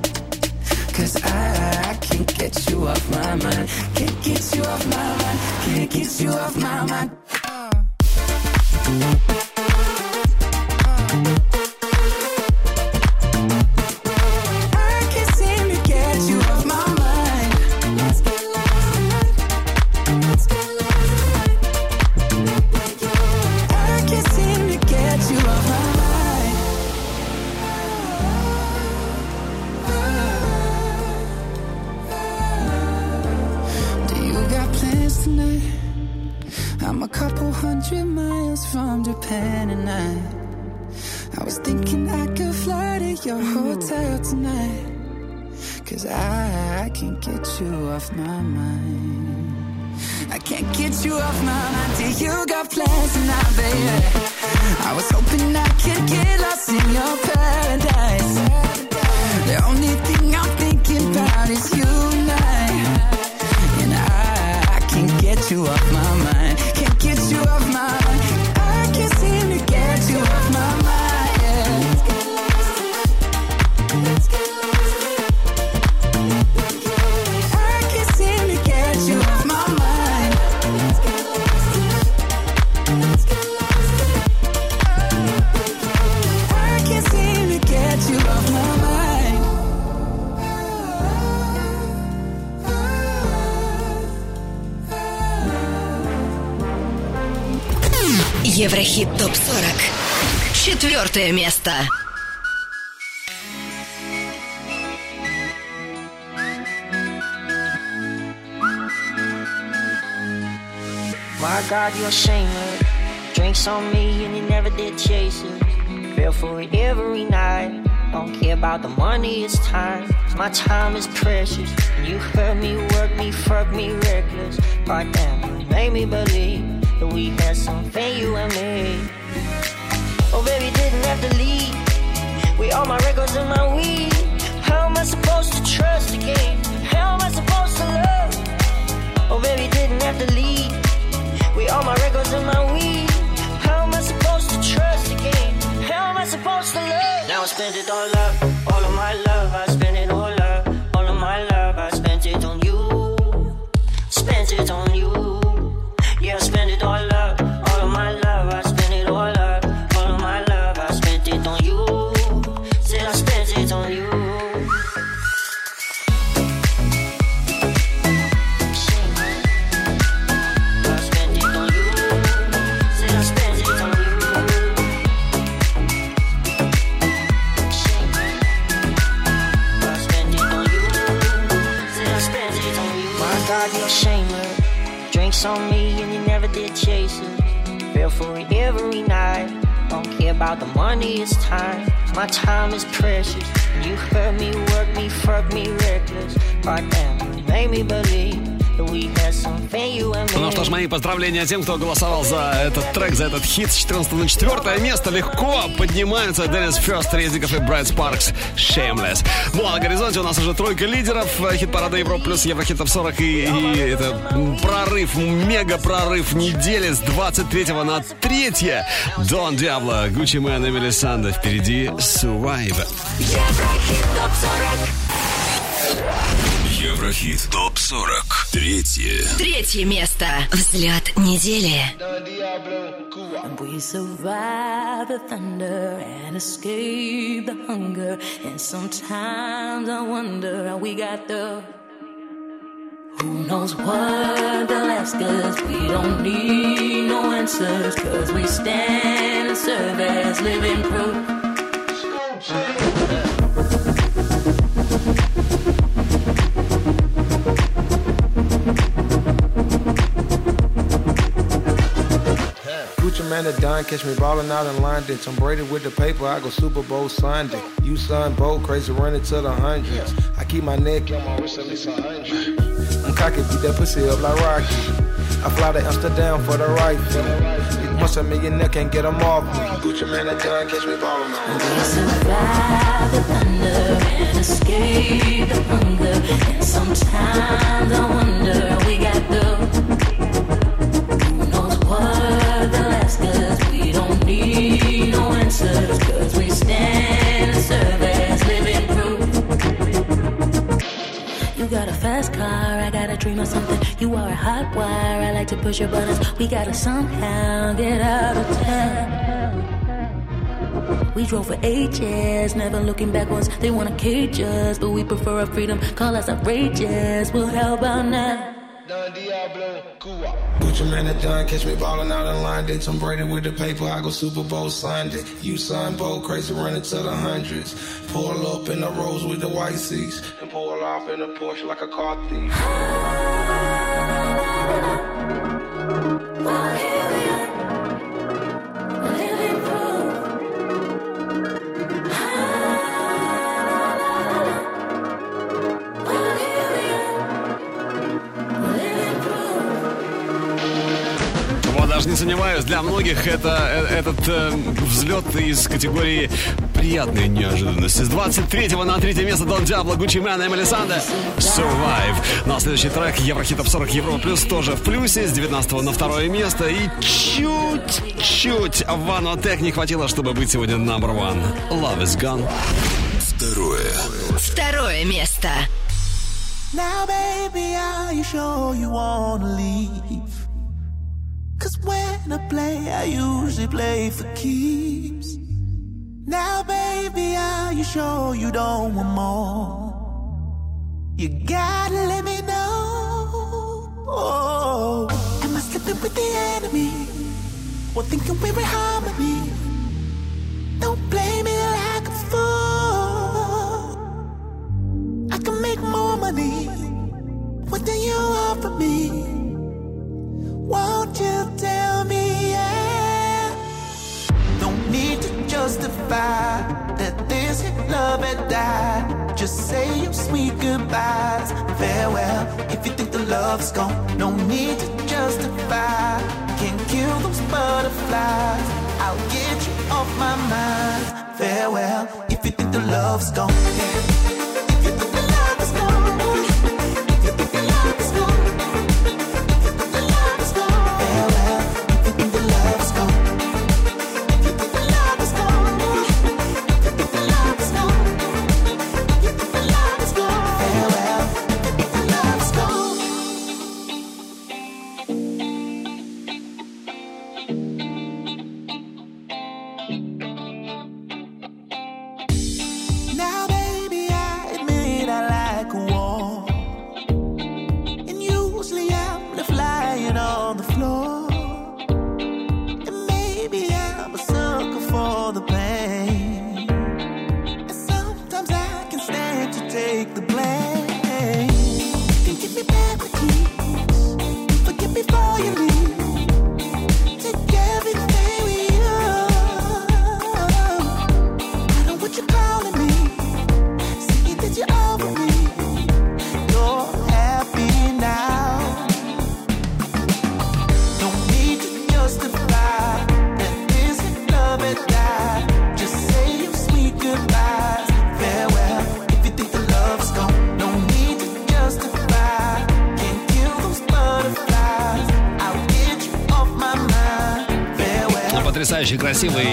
Cause I, I can't get you off my mind. Can't get you off my mind. Can't get you off my mind. I and I I was thinking I could fly to your hotel tonight. Cause I, I can't get you off my mind. I can't get you off my mind. You got plans tonight, baby. I was Shameless. Drinks on me and you never did chase it. Feel for it every night. Don't care about the money, it's time. My time is precious. You hurt me, work me, fuck me reckless. God damn, you made me believe that we had something, you and me. Oh, baby, didn't have to leave. With all my records and my weed. How am I supposed to trust again? How am I supposed to love? Oh, baby, didn't have to leave. With all my records and my weed. How am I supposed to trust again? How am I supposed to love? Now I spent it all up, all of my love. I spent it all up, all of my love. I spent it on you, spent it on you. On me and you never did chase it. Fell for it every night. Don't care about the money, it's time. My time is precious. You hurt me, work me, fuck me reckless. Goddamn, you made me believe Ну что ж, мои поздравления тем, кто голосовал за этот трек, за этот хит с 14 на 4 место. Легко поднимаются Деннис Ферст, Резников и Брайт Спаркс Shameless. Ну а на горизонте у нас уже тройка лидеров. Хит-парада Европа плюс Еврохит Топ 40. И, и это прорыв, мега прорыв недели с 23 на 3. Дон Диабло, Гуччи Мэн, Эмели Санде. Впереди Survive. Еврохит топ 40. Еврохит ТОП-40. Третье. Третье место. Взлет недели. We survive the thunder and escape the hunger. And sometimes I wonder how we got the. Who knows what they'll ask us? We don't need no answers. Cause we stand and serve as living proof. Gucci man a done, catch me ballin' out in London. Tom Brady with the paper, I go Super Bowl Sunday. You son, bold, crazy, running to the hundreds. I keep my neck. I'm cocky, beat that pussy up like Rocky. I fly to Amsterdam for the right fee. You must a millionaire, can't get 'em off me. Gucci man a done, catch me ballin' out. We survive the thunder and escape the hunger. And sometimes I wonder we got the. Push your buttons. We gotta somehow get out of town. We drove for ages, never looking backwards. They wanna cage us, but we prefer our freedom. Call us outrageous. Well, how about now? Man at done, catch me ballin' out in line. They Tom with the paper, I go Super Bowl signed it. You sign bold, crazy running to the hundreds. Pull up in the rose with the white seats. And pull off in a Porsche like a car thief. Oh, yeah. Сомневаюсь, для многих это, э, этот э, взлет из категории приятные неожиданности. С 23 на 3 место Дон Диабло, Гуччи Мэн, Эмили Санда, Survive. Ну а следующий трек Еврохит Топ 40 Европа Плюс тоже в плюсе. С 19 на второе место. И чуть-чуть Ванотек не хватило, чтобы быть сегодня number one. Love is gone. Второе. Второе место. Now, baby, are you sure you wanna leave? Cause when I play, I usually play for keeps. Now, baby, are you sure you don't want more? You gotta let me know. Oh, am I slipping with the enemy? Or thinking we're in harmony? Don't blame me like a fool. I can make more money. What do you offer me? Won't you tell me? Yeah. Don't need to justify that this love had died. Just say your sweet goodbyes. Farewell. If you think the love's gone, no need to justify. Can't kill those butterflies. I'll get you off my mind. Farewell. If you think the love's gone. If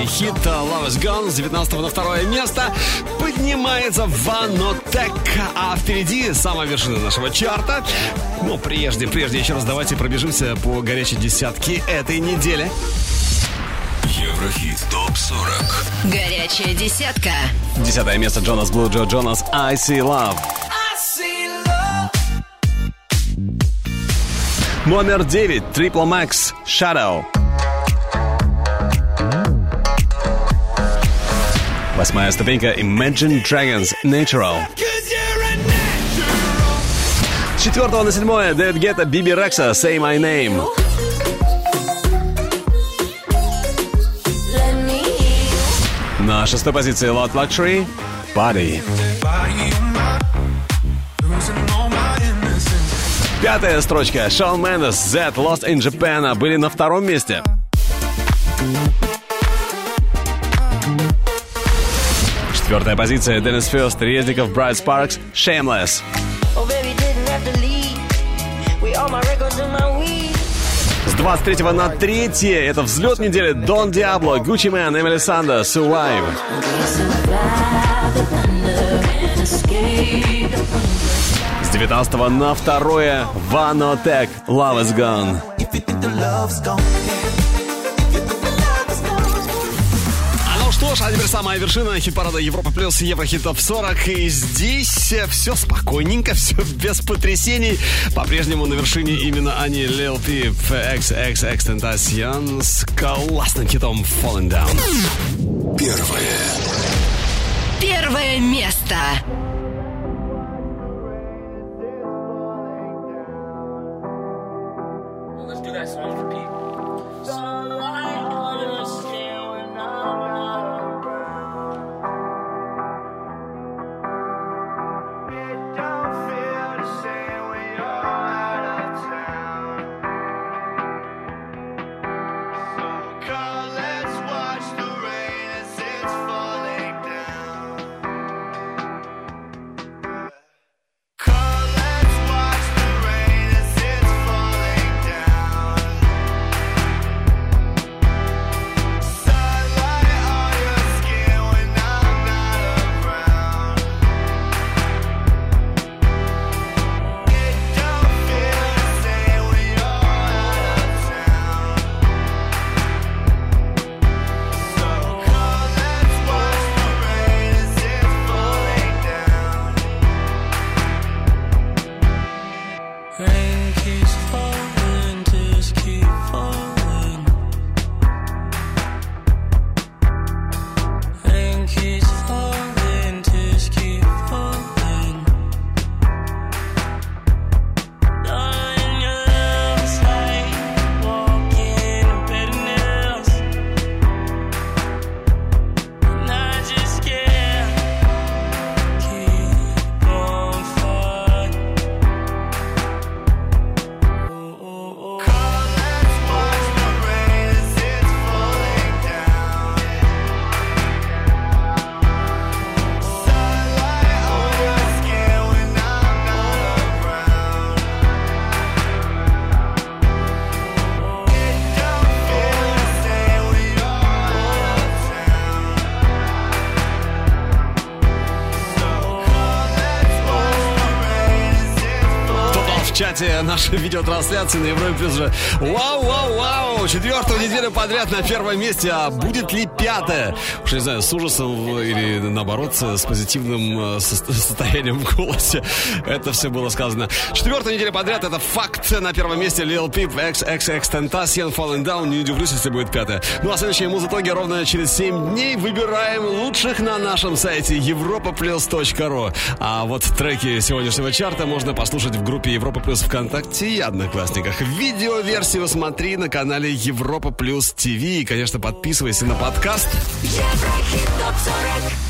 хит Love is Gone с 19 на второе место поднимается Ванотек. А впереди самая вершина нашего чарта. Но прежде, прежде еще раз давайте пробежимся по горячей десятке этой недели. Еврохит ТОП-40 Горячая десятка. Десятое место Джонас Блу, Джо Джонас, I See Love. Номер 9, Triple Max, Shadow. Восьмая ступенька Imagine Dragons, Natural. С четвертого на седьмое Дэвид Гетта, Биби Рекса, Say My Name. На шестой позиции Lot Luxury, Body. Пятая строчка. Шон Мендес, Z, Lost in Japan были на втором месте. Четвертая позиция. Деннис Фёст, Резников, Брайт Спаркс, Shameless. Oh. С 23 на 3 это взлет недели Дон Диабло, Гуччи Мэн, Эмили Санда, Survive. С 19 на 2 Ванотек, Love is Gone. Ж, а теперь самая вершина хит-парада Европа плюс Еврохит топ 40. И здесь все спокойненько, все без потрясений. По-прежнему на вершине именно они Lil Peep, XX Extentacion с классным хитом Falling Down. Первое. Первое место. Нашей видеотрансляции на Европе Плюс же Вау, вау, вау! Четвертую неделю подряд на первом месте, а будет ли пятое? Уж не знаю, с ужасом или наоборот с позитивным э, со- состоянием в голосе. Это все было сказано. Четвертую неделю подряд это факт. На первом месте Lil Peep, XXX Tentacion, Falling Down. Не удивлюсь, если будет пятое. Ну а следующие музытоги ровно через 7 дней выбираем лучших на нашем сайте europaplus.ru. А вот треки сегодняшнего чарта можно послушать в группе Европа Плюс ВКонтакте и Одноклассниках. Видеоверсию смотри на канале Европа Плюс ТВ. И, конечно, подписывайся на подкаст. Еврохит топ 40